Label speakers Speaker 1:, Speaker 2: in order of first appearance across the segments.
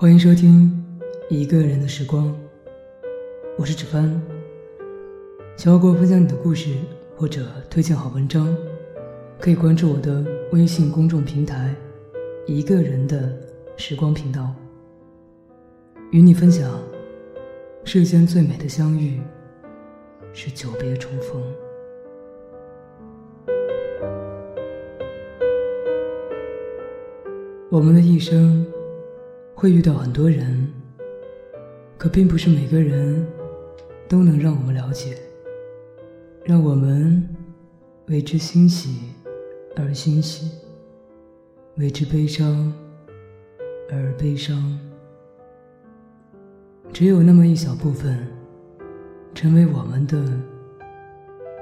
Speaker 1: 欢迎收听《一个人的时光》，我是芷帆。想要跟我分享你的故事或者推荐好文章，可以关注我的微信公众平台“一个人的时光”频道，与你分享世间最美的相遇是久别重逢。我们的一生。会遇到很多人，可并不是每个人都能让我们了解，让我们为之欣喜而欣喜，为之悲伤而悲伤。只有那么一小部分，成为我们的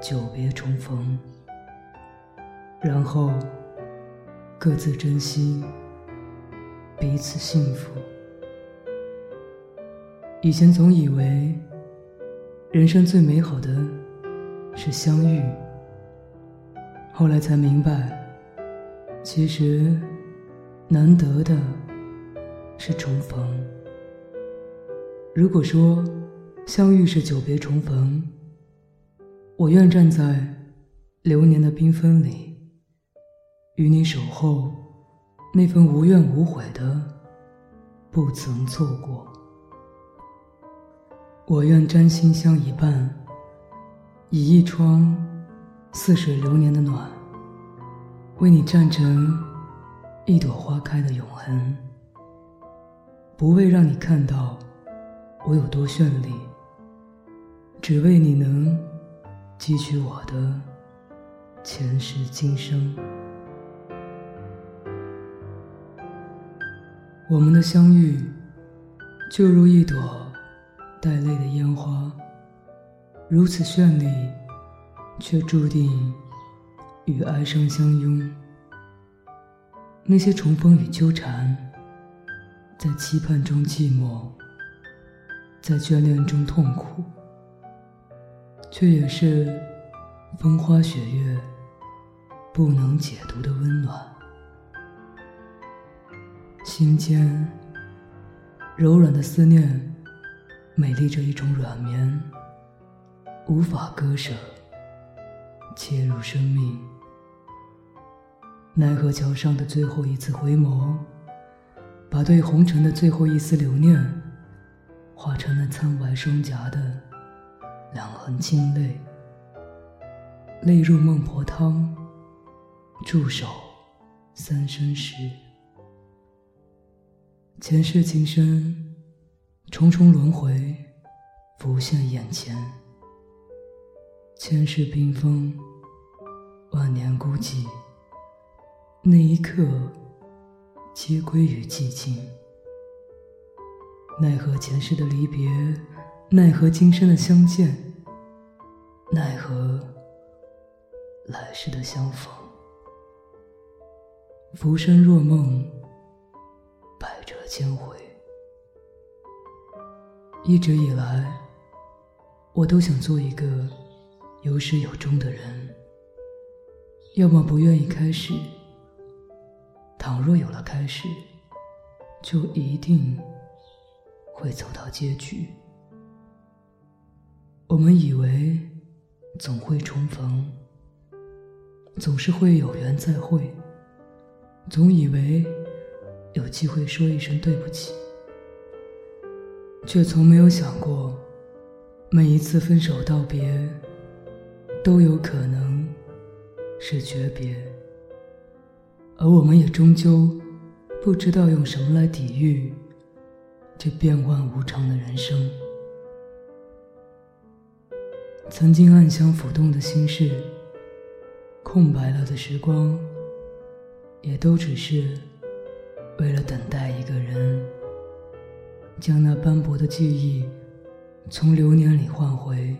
Speaker 1: 久别重逢，然后各自珍惜。彼此幸福。以前总以为，人生最美好的是相遇。后来才明白，其实难得的是重逢。如果说相遇是久别重逢，我愿站在流年的缤纷里，与你守候。那份无怨无悔的，不曾错过。我愿沾心相一半，以一窗似水流年的暖，为你站成一朵花开的永恒。不为让你看到我有多绚丽，只为你能汲取我的前世今生。我们的相遇，就如一朵带泪的烟花，如此绚丽，却注定与哀伤相拥。那些重逢与纠缠，在期盼中寂寞，在眷恋中痛苦，却也是风花雪月不能解读的温暖。心间柔软的思念，美丽着一种软绵，无法割舍，切入生命。奈何桥上的最后一次回眸，把对红尘的最后一丝留念，化成了苍白双颊的两行清泪。泪入孟婆汤，驻守三生石。前世今生，重重轮回，浮现眼前。千世冰封，万年孤寂。那一刻，皆归于寂静。奈何前世的离别，奈何今生的相见，奈何来世的相逢。浮生若梦。千回，一直以来，我都想做一个有始有终的人。要么不愿意开始，倘若有了开始，就一定会走到结局。我们以为总会重逢，总是会有缘再会，总以为。有机会说一声对不起，却从没有想过，每一次分手道别，都有可能是诀别，而我们也终究不知道用什么来抵御这变幻无常的人生。曾经暗香浮动的心事，空白了的时光，也都只是。为了等待一个人，将那斑驳的记忆从流年里换回。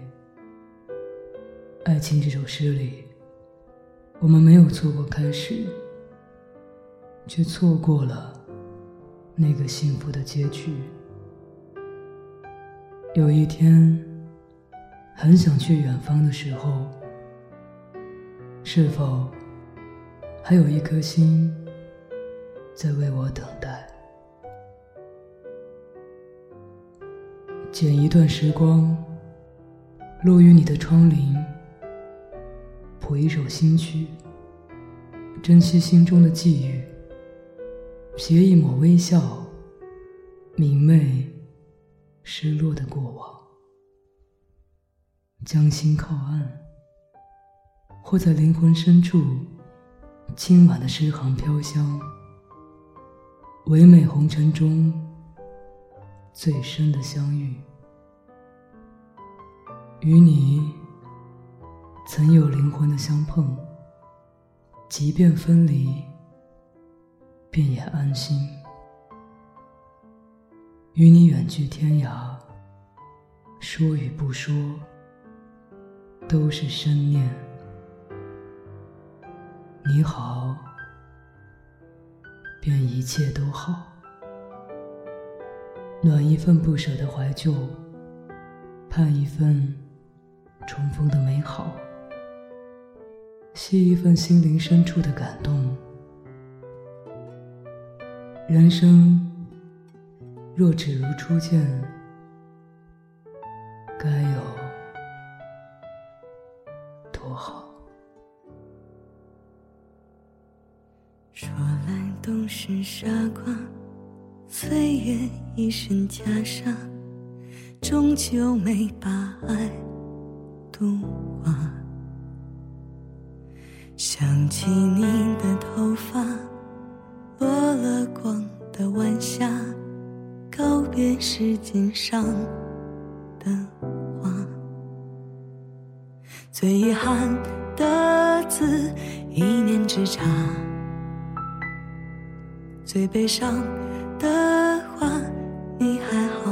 Speaker 1: 爱情这首诗里，我们没有错过开始，却错过了那个幸福的结局。有一天，很想去远方的时候，是否还有一颗心？在为我等待。剪一段时光，落于你的窗棂，谱一首新曲，珍惜心中的际遇，携一抹微笑，明媚失落的过往，将心靠岸，或在灵魂深处，轻满的诗行飘香，唯美红尘中最深的相遇。与你曾有灵魂的相碰，即便分离，便也安心。与你远去天涯，说与不说，都是深念。你好，便一切都好。暖一份不舍的怀旧，盼一份。重逢的美好，吸一份心灵深处的感动。人生若只如初见，
Speaker 2: 傻瓜，岁月一身袈裟，终究没把爱。度化，想起你的头发，落了光的晚霞，告别时间上的花，最遗憾的字，一念之差，最悲伤的话，你还好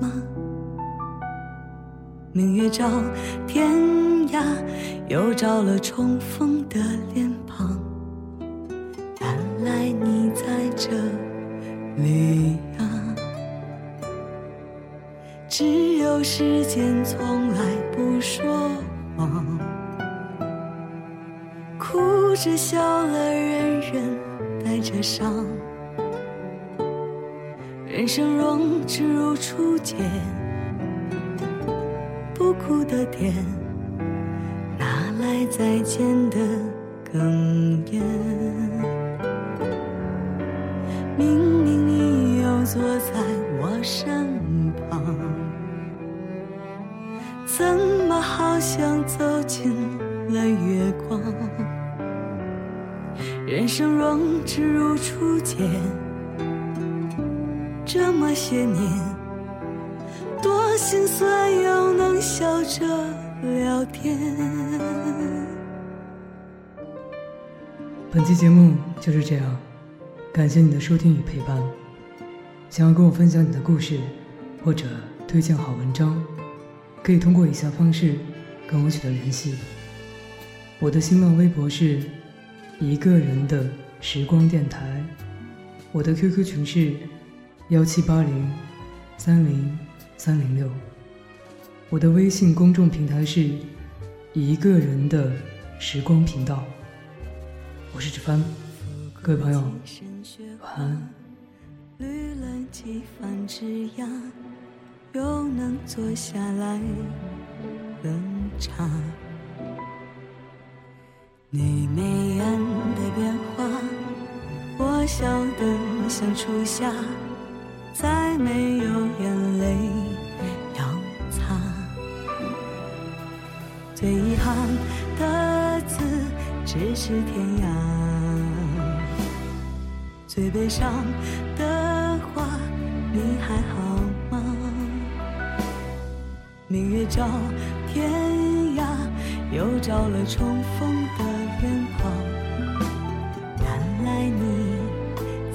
Speaker 2: 吗？明月照天涯，又照了重逢的脸庞。原来你在这里啊！只有时间从来不说谎，哭着笑了，人人带着伤。人生若只如初见。不哭的甜，哪来再见的哽咽？明明你又坐在我身旁，怎么好像走进了月光？人生若只如初见，这么些年。多心酸，又能笑着聊天。
Speaker 1: 本期节目就是这样，感谢你的收听与陪伴。想要跟我分享你的故事，或者推荐好文章，可以通过以下方式跟我取得联系。我的新浪微博是一个人的时光电台，我的 QQ 群是幺七八零三零。三零六，我的微信公众平台是一个人的时光频道，我是志帆，各位朋友，晚安。
Speaker 2: 绿了几番枝桠，又能坐下来喝茶。你眉眼的变化，我笑得像初夏。再没有眼泪要擦，最遗憾的字只是天涯，最悲伤的话你还好吗？明月照天涯，又照了重逢的脸庞，原来你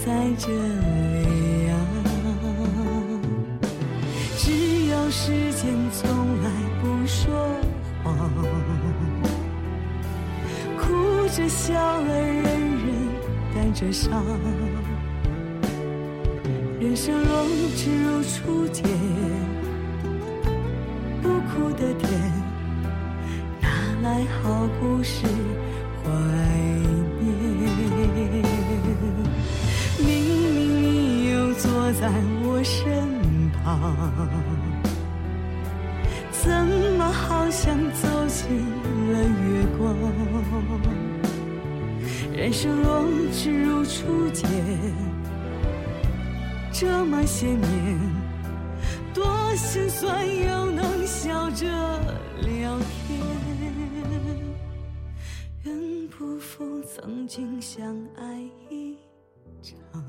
Speaker 2: 在这里。笑了人人带着伤。人生若只如初见不哭的甜哪来好故事怀念？明明你又坐在我身旁怎么好像走进了月光？人生若只如初见，这么些年，多心酸又能笑着聊天。愿不负曾经相爱一场。